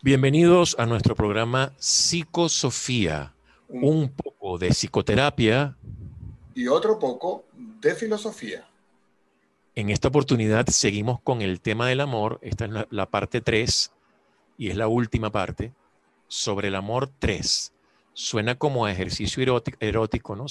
Bienvenidos a nuestro programa Psicosofía, un poco de psicoterapia y otro poco de filosofía. En esta oportunidad seguimos con el tema del amor, esta es la, parte 3 y es la última parte, sobre el amor 3. Suena como a ejercicio erótico, ¿no?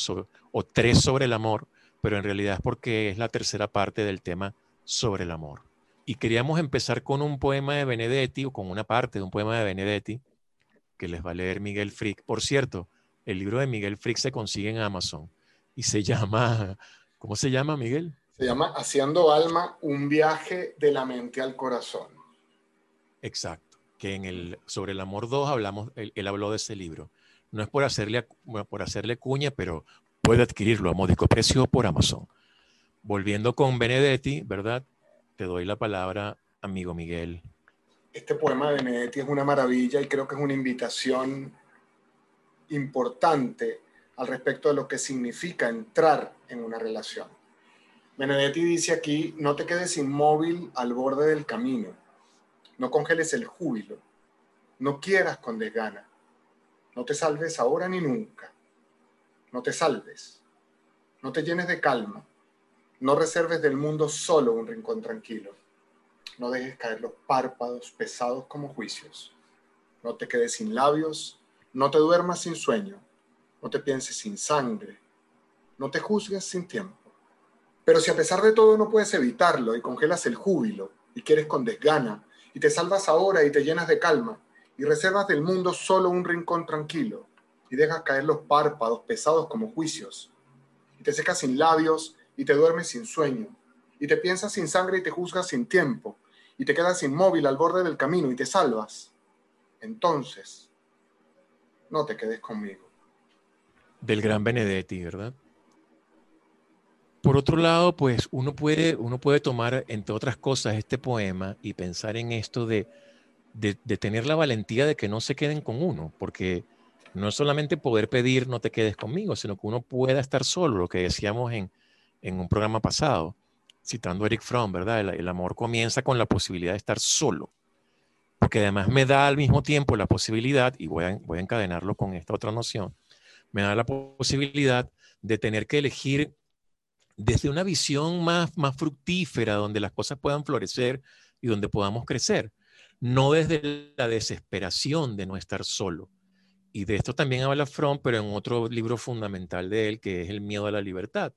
o 3 sobre el amor, pero en realidad es porque es la tercera parte del tema sobre el amor. Y queríamos empezar con un poema de Benedetti, o con una parte de un poema de Benedetti, que les va a leer Miguel Frick. Por cierto, el libro de Miguel Frick se consigue en Amazon y se llama, ¿cómo se llama, Miguel? Se llama Haciendo Alma, un viaje de la mente al corazón. Exacto, que en el, sobre el amor 2 hablamos, él, habló de ese libro. No es por hacerle, por hacerle cuña, pero puede adquirirlo a módico precio por Amazon. Volviendo con Benedetti, ¿verdad? Te doy la palabra, amigo Miguel. Este poema de Benedetti es una maravilla y creo que es una invitación importante al respecto de lo que significa entrar en una relación. Benedetti dice aquí, no te quedes inmóvil al borde del camino, no congeles el júbilo, no quieras con desgana, no te salves ahora ni nunca, no te salves, no te llenes de calma, no reserves del mundo solo un rincón tranquilo. No dejes caer los párpados pesados como juicios. No te quedes sin labios, no te duermas sin sueño, no te pienses sin sangre, no te juzgues sin tiempo. Pero si a pesar de todo no puedes evitarlo y congelas el júbilo y quieres con desgana y te salvas ahora y te llenas de calma y reservas del mundo solo un rincón tranquilo y dejas caer los párpados pesados como juicios y te secas sin labios y te duermes sin sueño, y te piensas sin sangre y te juzgas sin tiempo, y te quedas inmóvil al borde del camino y te salvas, entonces no te quedes conmigo. Del gran Benedetti, ¿verdad? Por otro lado, pues uno puede, uno puede tomar, entre otras cosas, este poema y pensar en esto de, de, de tener la valentía de que no se queden con uno, porque no es solamente poder pedir no te quedes conmigo, sino que uno pueda estar solo, lo que decíamos en, en un programa pasado, citando a Eric Fromm, ¿verdad? El, amor comienza con la posibilidad de estar solo, porque además me da al mismo tiempo la posibilidad, y voy a, voy a encadenarlo con esta otra noción, me da la posibilidad de tener que elegir desde una visión más, más fructífera, donde las cosas puedan florecer y donde podamos crecer, no desde la desesperación de no estar solo. Y de esto también habla Fromm, pero en otro libro fundamental de él, que es El miedo a la libertad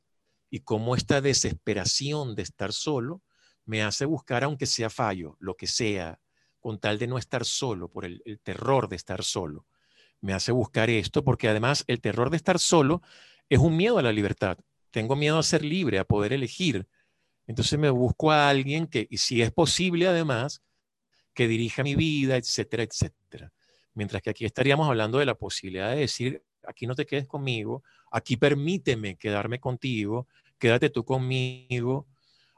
y cómo esta desesperación de estar solo me hace buscar, aunque sea fallo, lo que sea, con tal de no estar solo, por el, terror de estar solo. Me hace buscar esto porque además el terror de estar solo es un miedo a la libertad. Tengo miedo a ser libre, a poder elegir. Entonces me busco a alguien que, y si es posible además, que dirija mi vida, etcétera, etcétera. Mientras que aquí estaríamos hablando de la posibilidad de decir, aquí no te quedes conmigo, aquí permíteme quedarme contigo, quédate tú conmigo,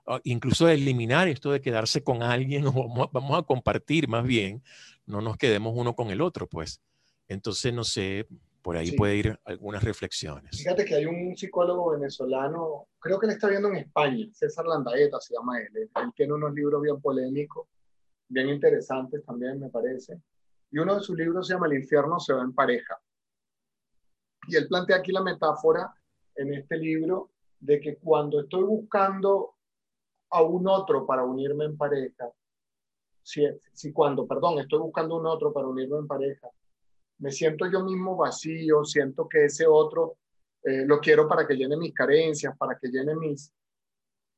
ah, incluso eliminar esto de quedarse con alguien o vamos a compartir más bien, no nos quedemos uno con el otro, pues. Entonces, no sé, por ahí puede ir algunas reflexiones. Fíjate que hay un psicólogo venezolano, creo que él está viendo en España, César Landaeta se llama él. Él tiene unos libros bien polémicos, bien interesantes también, me parece. Y uno de sus libros se llama El infierno se va en pareja. Y él plantea aquí la metáfora en este libro de que cuando estoy buscando a un otro para unirme en pareja, si, cuando, perdón, estoy buscando un otro para unirme en pareja, me siento yo mismo vacío, siento que ese otro eh, lo quiero para que llene mis carencias, para que llene mis,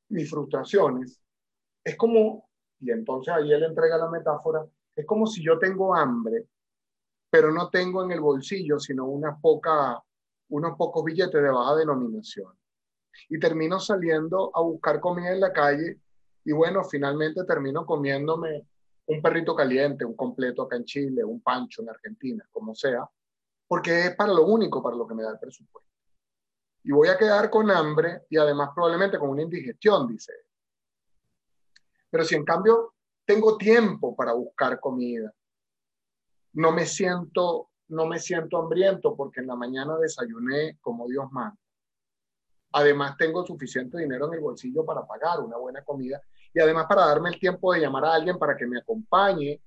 mis frustraciones, es como, y entonces ahí él entrega la metáfora, es como si yo tengo hambre pero no tengo en el bolsillo sino una poca, unos pocos billetes de baja denominación. Y termino saliendo a buscar comida en la calle y bueno, finalmente termino comiéndome un perrito caliente, un completo acá en Chile, un pancho en Argentina, como sea, porque es para lo único para lo que me da el presupuesto. Y voy a quedar con hambre y además probablemente con una indigestión, dice. Pero si en cambio tengo tiempo para buscar comida, no me siento, no me siento hambriento porque en la mañana desayuné como Dios manda. Además, tengo suficiente dinero en el bolsillo para pagar una buena comida y además para darme el tiempo de llamar a alguien para que me acompañe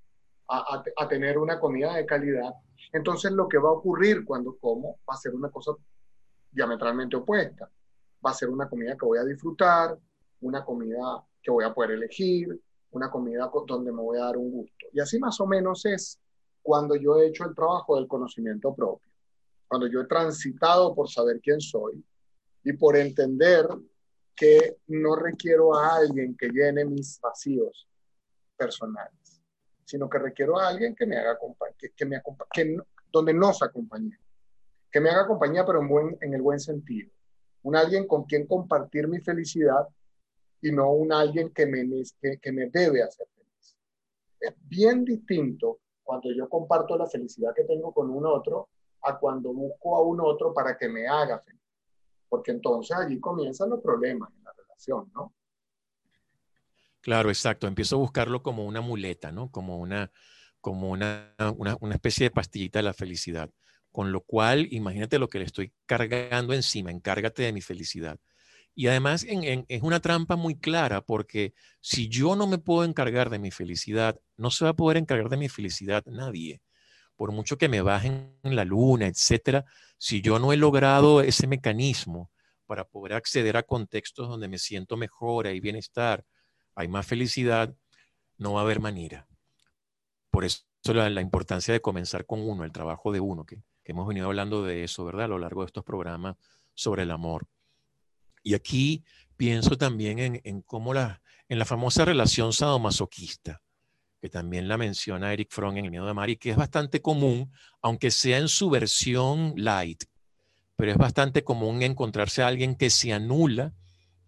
a, a, tener una comida de calidad. Entonces lo que va a ocurrir cuando como va a ser una cosa diametralmente opuesta. Va a ser una comida que voy a disfrutar, una comida que voy a poder elegir, una comida donde me voy a dar un gusto. Y así más o menos es cuando yo he hecho el trabajo del conocimiento propio, cuando yo he transitado por saber quién soy y por entender que no requiero a alguien que llene mis vacíos personales, sino que requiero a alguien que me haga que, que me que donde nos acompañe, que me haga compañía, pero en, buen, en el buen sentido. Un alguien con quien compartir mi felicidad y no un alguien que me, que, que me debe hacer feliz. Es bien distinto cuando yo comparto la felicidad que tengo con un otro a cuando busco a un otro para que me haga feliz. Porque entonces allí comienzan los problemas en la relación, ¿no? Claro, exacto. Empiezo a buscarlo como una muleta, ¿no? Como una, como una, una, especie de pastillita de la felicidad. Con lo cual, imagínate lo que le estoy cargando encima, encárgate de mi felicidad. Y además es una trampa muy clara porque si yo no me puedo encargar de mi felicidad, no se va a poder encargar de mi felicidad nadie. Por mucho que me bajen en la luna, etcétera, si yo no he logrado ese mecanismo para poder acceder a contextos donde me siento mejor, hay bienestar, hay más felicidad, no va a haber manera. Por eso la, la importancia de comenzar con uno, el trabajo de uno, que, que hemos venido hablando de eso, ¿verdad? A lo largo de estos programas sobre el amor. Y aquí pienso también en, cómo la, en la famosa relación sadomasoquista, que también la menciona Eric Fromm en El miedo de Mari, que es bastante común, aunque sea en su versión light, pero es bastante común encontrarse a alguien que se anula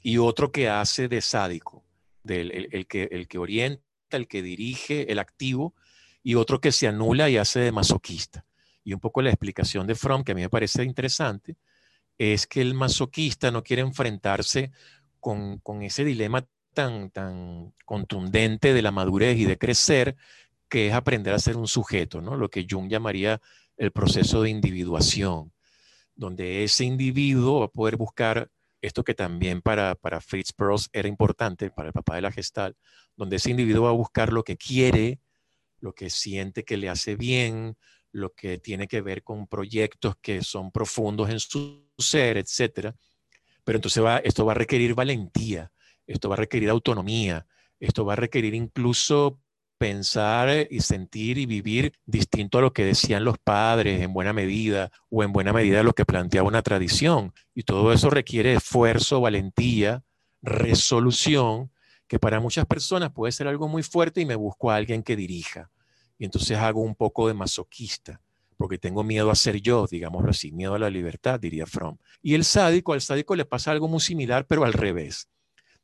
y otro que hace de sádico, del, el, que, el que orienta, el que dirige, el activo, y otro que se anula y hace de masoquista. Y un poco la explicación de Fromm, que a mí me parece interesante, es que el masoquista no quiere enfrentarse con, ese dilema tan, tan contundente de la madurez y de crecer, que es aprender a ser un sujeto, ¿no? Lo que Jung llamaría el proceso de individuación, donde ese individuo va a poder buscar esto que también para, para Fritz Perls era importante, para el papá de la gestal, donde ese individuo va a buscar lo que quiere, lo que siente que le hace bien, lo que tiene que ver con proyectos que son profundos en su ser, etcétera. Pero entonces va, esto va a requerir valentía, esto va a requerir autonomía, esto va a requerir incluso pensar y sentir y vivir distinto a lo que decían los padres en buena medida o en buena medida lo que planteaba una tradición. Y todo eso requiere esfuerzo, valentía, resolución, que para muchas personas puede ser algo muy fuerte y me busco a alguien que dirija y entonces hago un poco de masoquista, porque tengo miedo a ser yo, digámoslo así, miedo a la libertad, diría Fromm. Y el sádico, al sádico le pasa algo muy similar, pero al revés.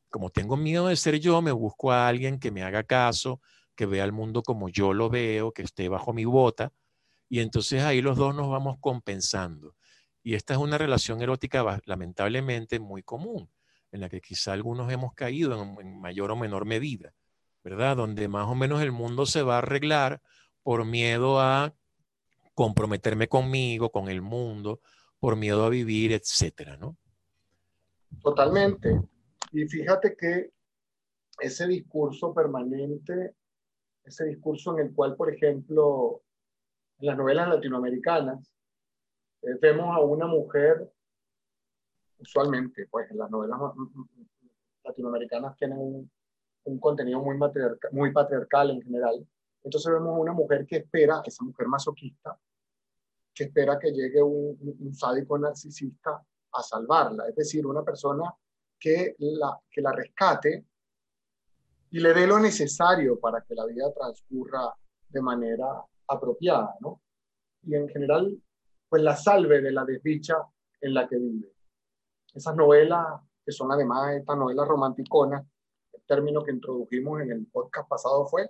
Como tengo miedo de ser yo, me busco a alguien que me haga caso, que vea el mundo como yo lo veo, que esté bajo mi bota, y entonces ahí los dos nos vamos compensando. Y esta es una relación erótica lamentablemente muy común, en la que quizá algunos hemos caído en mayor o menor medida. ¿verdad? Donde más o menos el mundo se va a arreglar por miedo a comprometerme conmigo, con el mundo, por miedo a vivir, etcétera, ¿no? Totalmente. Y fíjate que ese discurso permanente, ese discurso en el cual, por ejemplo, en las novelas latinoamericanas, eh, vemos a una mujer, usualmente, pues en las novelas latinoamericanas tienen un, un contenido muy, patriarcal en general. Entonces vemos una mujer que espera, esa mujer masoquista, que espera que llegue un, un, sádico narcisista a salvarla, es decir, una persona que la, que la rescate y le dé lo necesario para que la vida transcurra de manera apropiada, ¿no? Y en general, pues la salve de la desdicha en la que vive. Esas novelas, que son además estas novelas romanticonas, término que introdujimos en el podcast pasado fue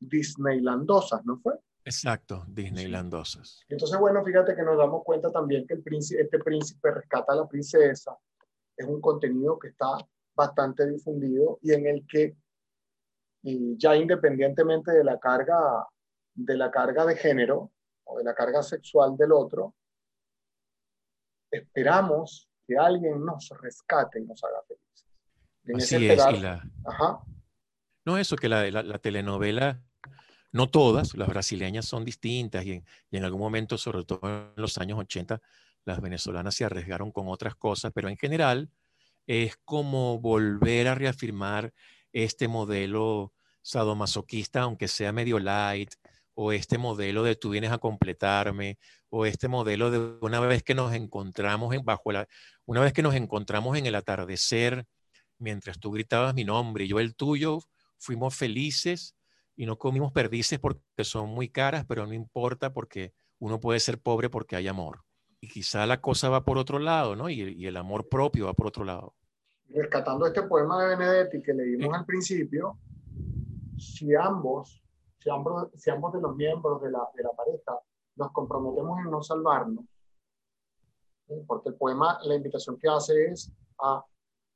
Disneylandosas, ¿no fue? Exacto, Disneylandosas. Entonces, bueno, fíjate que nos damos cuenta también que el príncipe, este príncipe rescata a la princesa. Es un contenido que está bastante difundido y en el que y ya independientemente de la carga de la carga de género o de la carga sexual del otro, esperamos que alguien nos rescate y nos haga felices. Así es. Y la... No, eso, que la, la, telenovela No todas, las brasileñas son distintas y en, algún momento, sobre todo en los años 80, las venezolanas se arriesgaron con otras cosas, pero en general es como volver a reafirmar este modelo sadomasoquista, aunque sea medio light, o este modelo de tú vienes a completarme, o este modelo de una vez que nos encontramos en, bajo la, una vez que nos encontramos en el atardecer, mientras tú gritabas mi nombre y yo el tuyo, fuimos felices y no comimos perdices porque son muy caras, pero no importa porque uno puede ser pobre porque hay amor. Y quizá la cosa va por otro lado, ¿no? Y, el amor propio va por otro lado. Rescatando este poema de Benedetti que leímos al principio, si ambos, si ambos, si ambos de los miembros de la, de la pareja nos comprometemos en no salvarnos, porque el poema, la invitación que hace es a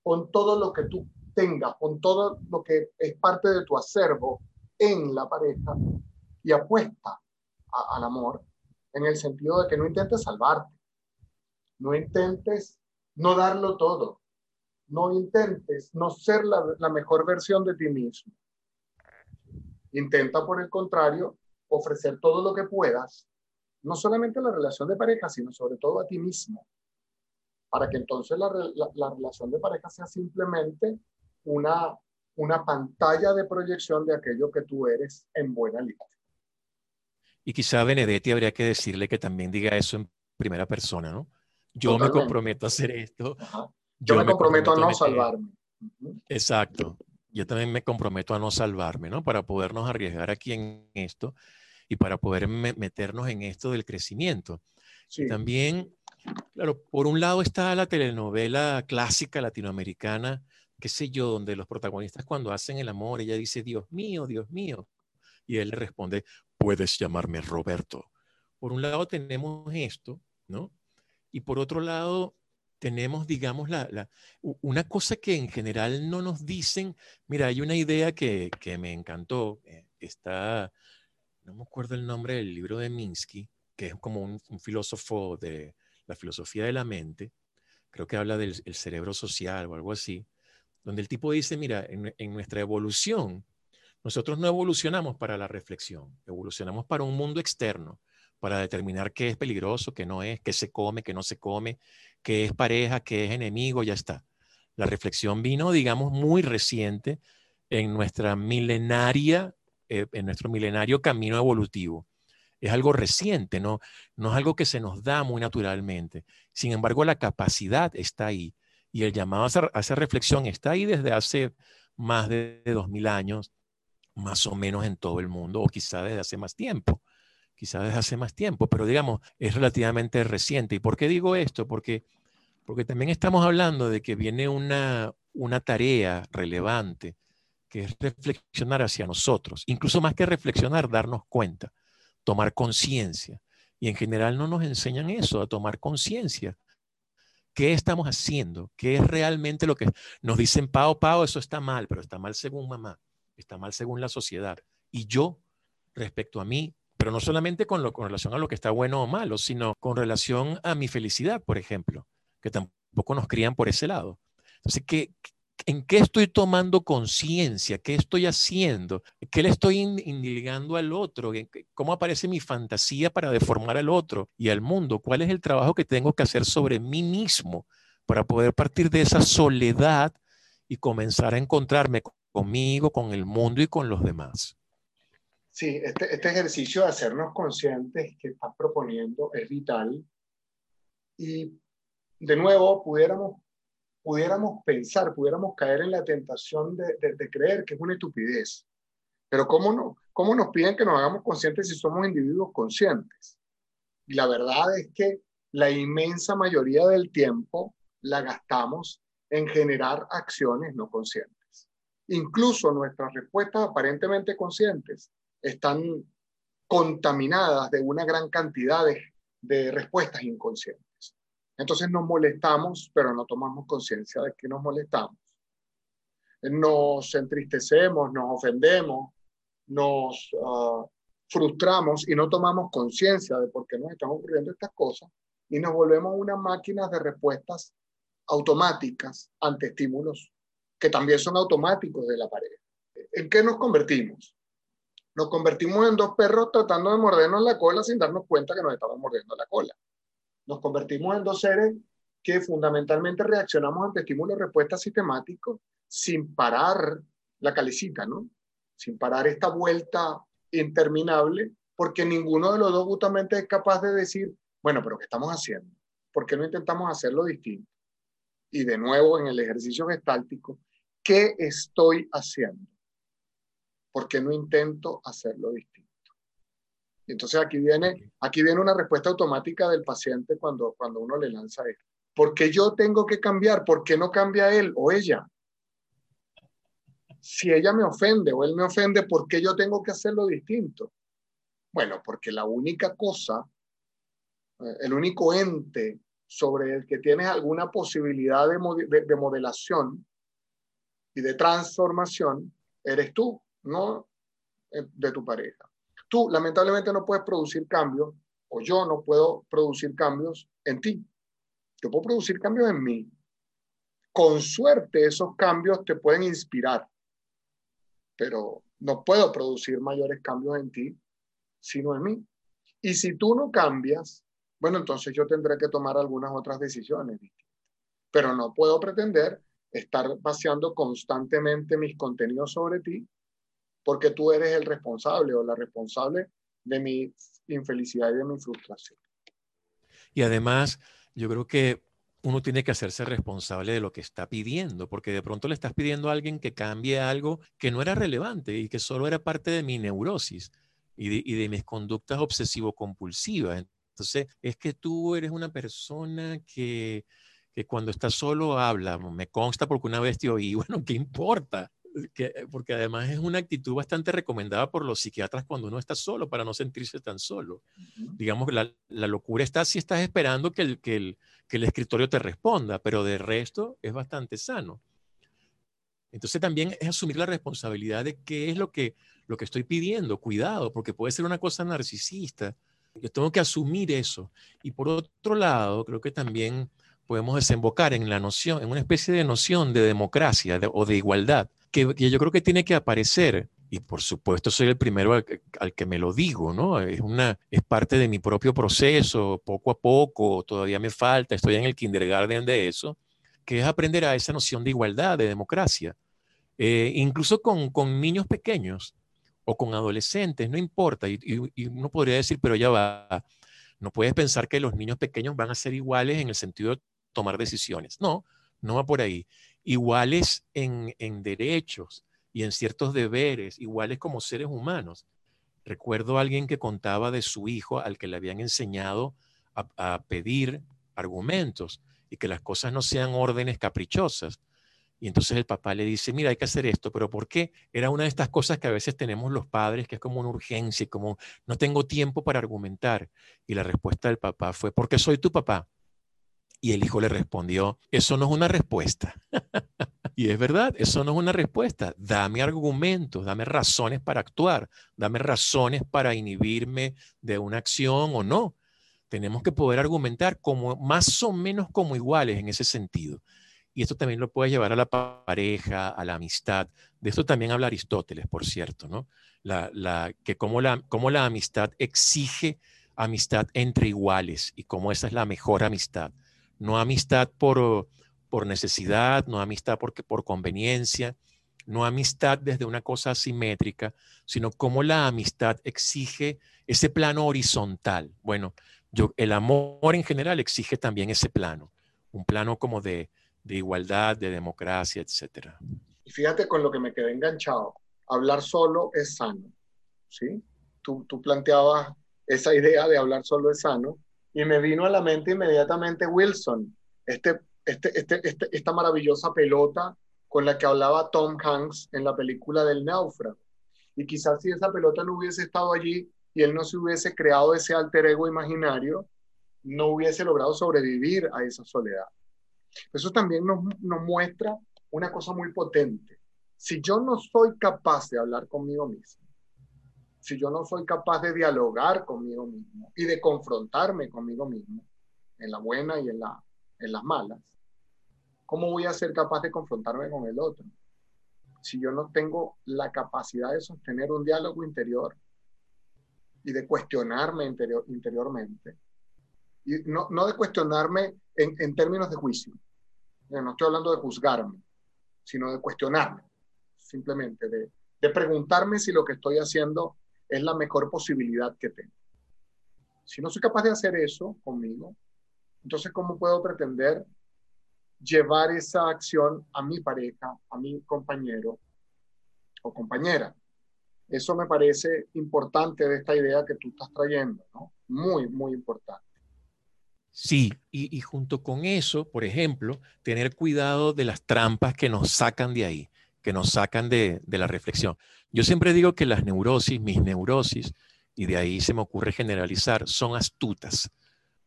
con todo lo que tú tengas, con todo lo que es parte de tu acervo, en la pareja y apuesta al amor en el sentido de que no intentes salvarte, no intentes no darlo todo, no intentes no ser la, mejor versión de ti mismo. Intenta, por el contrario, ofrecer todo lo que puedas, no solamente la relación de pareja, sino sobre todo a ti mismo, para que entonces la, la relación de pareja sea simplemente una una pantalla de proyección de aquello que tú eres en buena línea. Y quizá a Benedetti habría que decirle que también diga eso en primera persona, ¿no? Yo me comprometo a hacer esto. Yo, me, comprometo, a no salvarme. Exacto. Yo también me comprometo a no salvarme, ¿no? Para podernos arriesgar aquí en esto y para poder meternos en esto del crecimiento. Sí. también, claro, por un lado está la telenovela clásica latinoamericana qué sé yo, donde los protagonistas cuando hacen el amor, ella dice, Dios mío, Dios mío. Y él le responde, puedes llamarme Roberto. Por un lado tenemos esto, ¿no? Y por otro lado tenemos, digamos, la, una cosa que en general no nos dicen. Mira, hay una idea que, me encantó, eh, está, no me acuerdo el nombre del libro de Minsky, que es como un, filósofo de la filosofía de la mente, creo que habla del cerebro social o algo así, donde el tipo dice, mira, en, nuestra evolución, nosotros no evolucionamos para la reflexión, evolucionamos para un mundo externo, para determinar qué es peligroso, qué no es, qué se come, qué no se come, qué es pareja, qué es enemigo, ya está. La reflexión vino, digamos, muy reciente en nuestra milenaria, eh, en nuestro milenario camino evolutivo. Es algo reciente, ¿no? no es algo que se nos da muy naturalmente. Sin embargo, la capacidad está ahí. Y el llamado a esa, reflexión está ahí desde hace más de dos mil años, más o menos en todo el mundo, o quizá desde hace más tiempo, quizá desde hace más tiempo, pero digamos, es relativamente reciente. ¿Y por qué digo esto? Porque, porque también estamos hablando de que viene una, una tarea relevante, que es reflexionar hacia nosotros, incluso más que reflexionar, darnos cuenta, tomar conciencia. Y en general no nos enseñan eso, a tomar conciencia ¿Qué estamos haciendo? ¿Qué es realmente lo que nos dicen, Pao, Pao, eso está mal, pero está mal según mamá, está mal según la sociedad? Y yo, respecto a mí, pero no solamente con, lo, relación a lo que está bueno o malo, sino con relación a mi felicidad, por ejemplo, que tampoco nos crían por ese lado. Entonces, ¿qué, ¿En qué estoy tomando conciencia? ¿Qué estoy haciendo? ¿Qué le estoy indicando al otro? ¿Cómo aparece mi fantasía para deformar al otro y al mundo? ¿Cuál es el trabajo que tengo que hacer sobre mí mismo para poder partir de esa soledad y comenzar a encontrarme conmigo, con el mundo y con los demás? Sí, este, este ejercicio de hacernos conscientes que estás proponiendo es vital. Y de nuevo, pudiéramos pudiéramos pensar, pudiéramos caer en la tentación de, creer que es una estupidez. Pero ¿cómo, no, ¿cómo nos piden que nos hagamos conscientes si somos individuos conscientes? Y la verdad es que la inmensa mayoría del tiempo la gastamos en generar acciones no conscientes. Incluso nuestras respuestas aparentemente conscientes están contaminadas de una gran cantidad de respuestas inconscientes. Entonces nos molestamos, pero no tomamos conciencia de que nos molestamos. Nos entristecemos, nos ofendemos, nos ah, frustramos y no tomamos conciencia de por qué nos están ocurriendo estas cosas y nos volvemos una máquina de respuestas automáticas ante estímulos que también son automáticos de la pareja. ¿En qué nos convertimos? Nos convertimos en dos perros tratando de mordernos la cola sin darnos cuenta que nos estamos mordiendo la cola. Nos convertimos en dos seres que fundamentalmente reaccionamos ante estímulos respuesta sistemáticos sin parar la calecita, ¿no? Sin parar esta vuelta interminable, porque ninguno de los dos justamente es capaz de decir, bueno, pero ¿qué estamos haciendo? ¿Por qué no intentamos hacerlo distinto? Y de nuevo, en el ejercicio gestáltico, ¿qué estoy haciendo? ¿Por qué no intento hacerlo distinto? Entonces aquí viene, aquí viene una respuesta automática del paciente cuando, cuando uno le lanza esto. ¿Por qué yo tengo que cambiar? ¿Por qué no cambia él o ella? Si ella me ofende o él me ofende, ¿por qué yo tengo que hacerlo distinto? Bueno, porque la única cosa, eh, el único ente sobre el que tienes alguna posibilidad de, de modelación y de transformación, eres tú no eh, de tu pareja. Tú lamentablemente no puedes producir cambios, o yo no puedo producir cambios en ti. Yo puedo producir cambios en mí. Con suerte esos cambios te pueden inspirar, pero no puedo producir mayores cambios en ti, sino en mí. Y si tú no cambias, bueno, entonces yo tendré que tomar algunas otras decisiones Pero no puedo pretender estar vaciando constantemente mis contenidos sobre ti porque tú eres el responsable o la responsable de mi infelicidad y de mi frustración. Y además, yo creo que uno tiene que hacerse responsable de lo que está pidiendo, porque de pronto le estás pidiendo a alguien que cambie algo que no era relevante y que solo era parte de mi neurosis y de, mis conductas obsesivo-compulsivas. Entonces, es que tú eres una persona que, que cuando estás solo habla, me consta porque una vez te oí, bueno, ¿qué importa? Eh, porque además es una actitud bastante recomendada por los psiquiatras cuando uno está solo, para no sentirse tan solo. Digamos, la, la, locura está si estás esperando que el, que, el, que el escritorio te responda, pero de resto es bastante sano. Entonces también es asumir la responsabilidad de qué es lo que, lo que estoy pidiendo, cuidado, porque puede ser una cosa narcisista. Yo tengo que asumir eso. Y por otro lado, creo que también podemos desembocar en la noción, en una especie de noción de democracia o de igualdad que, yo creo que tiene que aparecer y por supuesto soy el primero al, que me lo digo, ¿no? Es, una, es parte de mi propio proceso, poco a poco, todavía me falta, estoy en el kindergarten de eso, que es aprender a esa noción de igualdad, de democracia, eh, incluso con, con, niños pequeños o con adolescentes, no importa, y, y, uno podría decir, pero ya va, no puedes pensar que los niños pequeños van a ser iguales en el sentido de tomar decisiones, no, no va por ahí iguales en, derechos y en ciertos deberes, iguales como seres humanos. Recuerdo a alguien que contaba de su hijo al que le habían enseñado a, pedir argumentos y que las cosas no sean órdenes caprichosas. Y entonces el papá le dice, mira, hay que hacer esto, pero ¿por qué? Era una de estas cosas que a veces tenemos los padres, que es como una urgencia, como no tengo tiempo para argumentar. Y la respuesta del papá fue, porque soy tu papá. Y el hijo le respondió, eso no es una respuesta. y es verdad, eso no es una respuesta. Dame argumentos, dame razones para actuar, dame razones para inhibirme de una acción o no. Tenemos que poder argumentar como más o menos como iguales en ese sentido. Y esto también lo puede llevar a la pareja, a la amistad. De esto también habla Aristóteles, por cierto, ¿no? La, que cómo la amistad exige amistad entre iguales y cómo esa es la mejor amistad no amistad por, por necesidad, no amistad porque, por conveniencia, no amistad desde una cosa asimétrica, sino como la amistad exige ese plano horizontal. Bueno, yo, el amor en general exige también ese plano, un plano como de, de igualdad, de democracia, etc. Y fíjate con lo que me quedé enganchado, hablar solo es sano, ¿sí? Tú, tú planteabas esa idea de hablar solo es sano, y me vino a la mente inmediatamente Wilson, este, este, este, este, esta maravillosa pelota con la que hablaba Tom Hanks en la película del náufrago. Y quizás si esa pelota no hubiese estado allí y él no se hubiese creado ese alter ego imaginario, no hubiese logrado sobrevivir a esa soledad. Eso también nos, nos muestra una cosa muy potente. Si yo no soy capaz de hablar conmigo mismo, si yo no soy capaz de dialogar conmigo mismo y de confrontarme conmigo mismo, en la buena y en, la, en las malas, ¿cómo voy a ser capaz de confrontarme con el otro? si yo no tengo la capacidad de sostener un diálogo interior y de cuestionarme interior, interiormente, y no, no de cuestionarme en, en, términos de juicio, no estoy hablando de juzgarme, sino de cuestionarme, simplemente de, de preguntarme si lo que estoy haciendo es la mejor posibilidad que tengo. Si no soy capaz de hacer eso conmigo, entonces ¿cómo puedo pretender llevar esa acción a mi pareja, a mi compañero o compañera? Eso me parece importante de esta idea que tú estás trayendo, ¿no? Muy, muy importante. Sí, y, junto con eso, por ejemplo, tener cuidado de las trampas que nos sacan de ahí, que nos sacan de, de la reflexión. Yo siempre digo que las neurosis, mis neurosis, y de ahí se me ocurre generalizar, son astutas.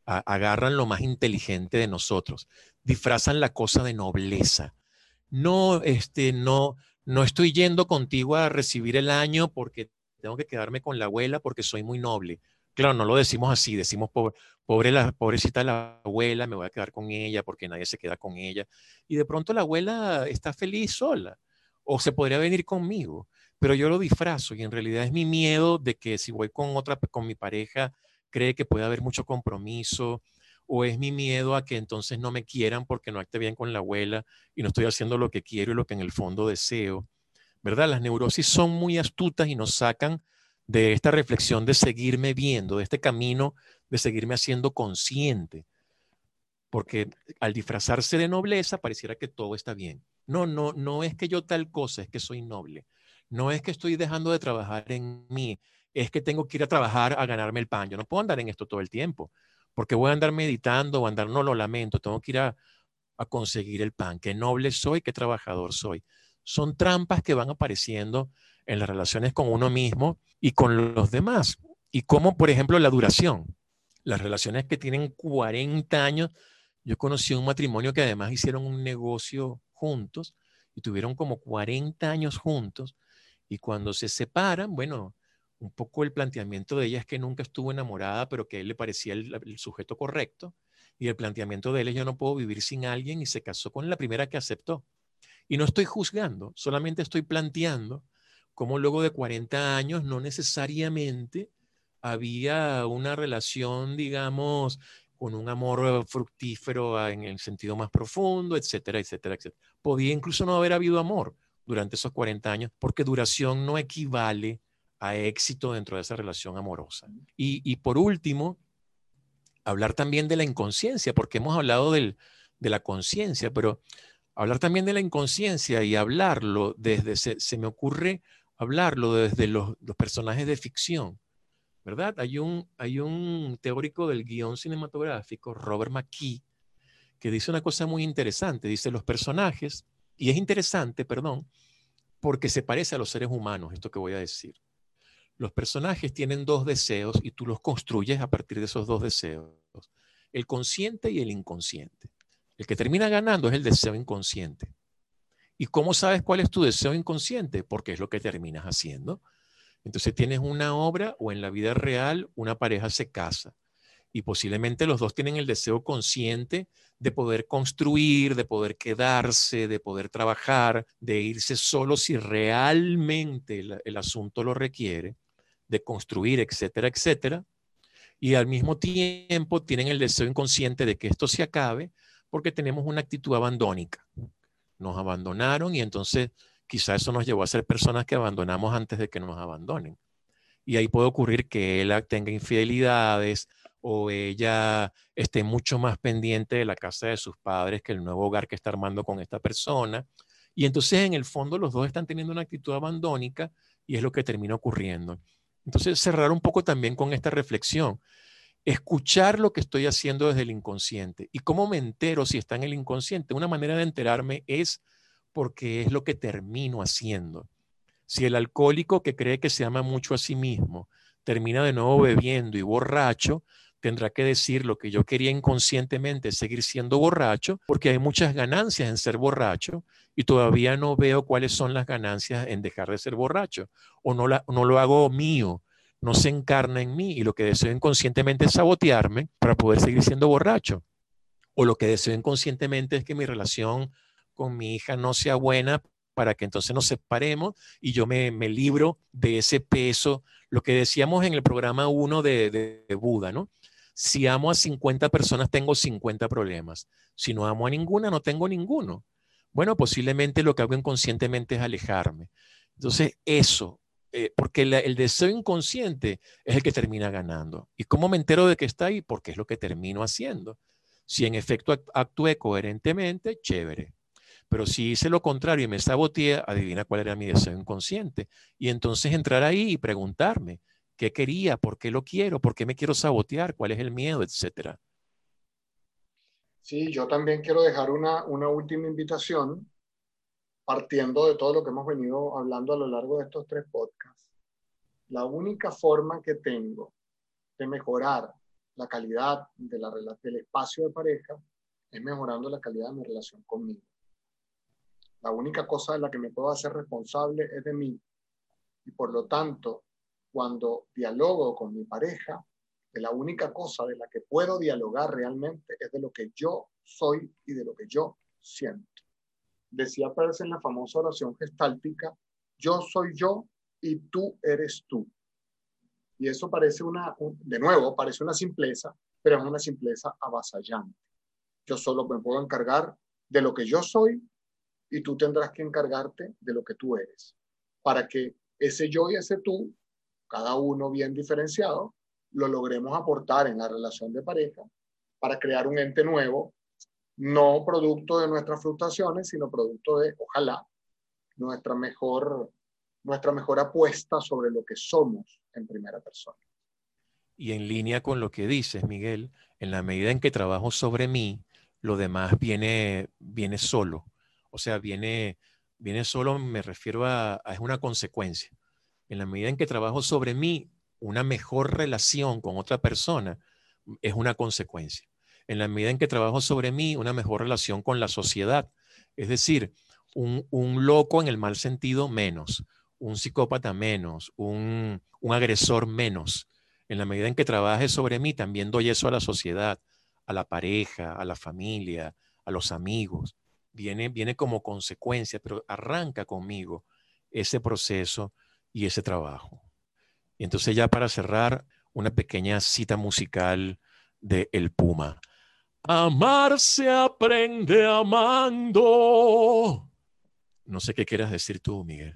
agarran lo más inteligente de nosotros, disfrazan la cosa de nobleza. No, este, no, no estoy yendo contigo a recibir el año porque tengo que quedarme con la abuela porque soy muy noble. Claro, no lo decimos así, decimos pobre, la, pobrecita la abuela, me voy a quedar con ella porque nadie se queda con ella. Y de pronto la abuela está feliz sola o se podría venir conmigo pero yo lo disfrazo y en realidad es mi miedo de que si voy con otra, con mi pareja, cree que puede haber mucho compromiso, o es mi miedo a que entonces no me quieran porque no acte bien con la abuela y no estoy haciendo lo que quiero y lo que en el fondo deseo. ¿Verdad? Las neurosis son muy astutas y nos sacan de esta reflexión de seguirme viendo, de este camino de seguirme haciendo consciente. Porque al disfrazarse de nobleza pareciera que todo está bien. No, no, no es que yo tal cosa, es que soy noble. No es que estoy dejando de trabajar en mí, es que tengo que ir a trabajar a ganarme el pan. Yo no puedo andar en esto todo el tiempo, porque voy a andar meditando o andar, no lo lamento, tengo que ir a, conseguir el pan. Qué noble soy, qué trabajador soy. Son trampas que van apareciendo en las relaciones con uno mismo y con los demás. Y como, por ejemplo, la duración. Las relaciones que tienen 40 años. Yo conocí un matrimonio que además hicieron un negocio juntos y tuvieron como 40 años juntos y cuando se separan, bueno, un poco el planteamiento de ella es que nunca estuvo enamorada, pero que él le parecía el, sujeto correcto. Y el planteamiento de él es yo no puedo vivir sin alguien y se casó con la primera que aceptó. Y no estoy juzgando, solamente estoy planteando cómo luego de 40 años no necesariamente había una relación, digamos, con un amor fructífero en el sentido más profundo, etcétera, etcétera, etcétera. Podía incluso no haber habido amor, durante esos 40 años, porque duración no equivale a éxito dentro de esa relación amorosa. Y, por último, hablar también de la inconsciencia, porque hemos hablado de la conciencia, pero hablar también de la inconsciencia y hablarlo desde, se, me ocurre hablarlo desde los, personajes de ficción, ¿verdad? Hay un, hay un teórico del guion cinematográfico, Robert McKee, que dice una cosa muy interesante. Dice, los personajes y es interesante, perdón, porque se parece a los seres humanos, esto que voy a decir. Los personajes tienen dos deseos y tú los construyes a partir de esos dos deseos, el consciente y el inconsciente. El que termina ganando es el deseo inconsciente. ¿Y cómo sabes cuál es tu deseo inconsciente? Porque es lo que terminas haciendo. Entonces tienes una obra o en la vida real una pareja se casa y posiblemente los dos tienen el deseo consciente de poder construir, de poder quedarse, de poder trabajar, de irse solo si realmente el, asunto lo requiere, de construir, etcétera, etcétera. Y al mismo tiempo tienen el deseo inconsciente de que esto se acabe porque tenemos una actitud abandónica. Nos abandonaron y entonces quizá eso nos llevó a ser personas que abandonamos antes de que nos abandonen. Y ahí puede ocurrir que él tenga infidelidades o ella esté mucho más pendiente de la casa de sus padres que el nuevo hogar que está armando con esta persona. Y entonces en el fondo los dos están teniendo una actitud abandónica y es lo que termina ocurriendo. Entonces cerrar un poco también con esta reflexión. Escuchar lo que estoy haciendo desde el inconsciente. ¿Y cómo me entero si está en el inconsciente? Una manera de enterarme es porque es lo que termino haciendo. Si el alcohólico que cree que se ama mucho a sí mismo termina de nuevo bebiendo y borracho, tendrá que decir lo que yo quería inconscientemente, seguir siendo borracho, porque hay muchas ganancias en ser borracho y todavía no veo cuáles son las ganancias en dejar de ser borracho o no, no lo hago mío, no se encarna en mí y lo que deseo inconscientemente es sabotearme para poder seguir siendo borracho. O lo que deseo inconscientemente es que mi relación con mi hija no sea buena para que entonces nos separemos y yo me, me libro de ese peso, lo que decíamos en el programa 1 de, de Buda, ¿no? Si amo a 50 personas, tengo 50 problemas. Si no amo a ninguna, no tengo ninguno. Bueno, posiblemente lo que hago inconscientemente es alejarme. Entonces, eso, eh, porque el deseo inconsciente es el que termina ganando. ¿Y cómo me entero de que está ahí? Porque es lo que termino haciendo. Si en efecto actué coherentemente, chévere. Pero si hice lo contrario y me saboteé, adivina cuál era mi deseo inconsciente. Y entonces entrar ahí y preguntarme qué quería, por qué lo quiero, por qué me quiero sabotear, cuál es el miedo, etcétera. Sí, yo también quiero dejar una, una última invitación partiendo de todo lo que hemos venido hablando a lo largo de estos tres podcasts, la única forma que tengo de mejorar la calidad de la, del espacio de pareja es mejorando la calidad de mi relación conmigo. La única cosa de la que me puedo hacer responsable es de mí. Y por lo tanto, cuando dialogo con mi pareja, la única cosa de la que puedo dialogar realmente es de lo que yo soy y de lo que yo siento decía Peirce en la famosa oración gestáltica, yo soy yo y tú eres tú. Y eso parece una, de nuevo, parece una simpleza, pero es una simpleza avasallante. Yo solo me puedo encargar de lo que yo soy y tú tendrás que encargarte de lo que tú eres, para que ese yo y ese tú, cada uno bien diferenciado, lo logremos aportar en la relación de pareja para crear un ente nuevo no producto de nuestras frustraciones, sino producto de, ojalá, nuestra mejor, nuestra mejor apuesta sobre lo que somos en primera persona. Y en línea con lo que dices, Miguel, en la medida en que trabajo sobre mí, lo demás viene, viene solo. O sea, viene, viene solo, me refiero a, es una consecuencia. En la medida en que trabajo sobre mí, una mejor relación con otra persona es una consecuencia en la medida en que trabajo sobre mí, una mejor relación con la sociedad. Es decir, un, loco en el mal sentido menos, un psicópata menos, un, agresor menos. En la medida en que trabaje sobre mí, también doy eso a la sociedad, a la pareja, a la familia, a los amigos. Viene, viene como consecuencia, pero arranca conmigo ese proceso y ese trabajo. Y entonces ya para cerrar, una pequeña cita musical de El Puma. Amar se aprende amando. No sé qué quieras decir tú, Miguel.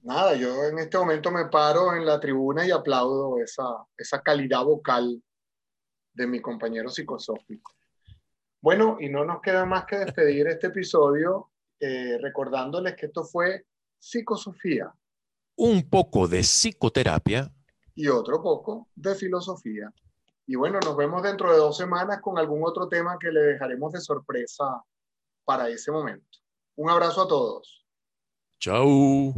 Nada, yo en este momento me paro en la tribuna y aplaudo esa, esa calidad vocal de mi compañero psicosófico. Bueno, y no nos queda más que despedir este episodio eh, recordándoles que esto fue Psicosofía. Un poco de psicoterapia. Y otro poco de filosofía. Y bueno, nos vemos dentro de dos semanas con algún otro tema que le dejaremos de sorpresa para ese momento. Un abrazo a todos. Chao.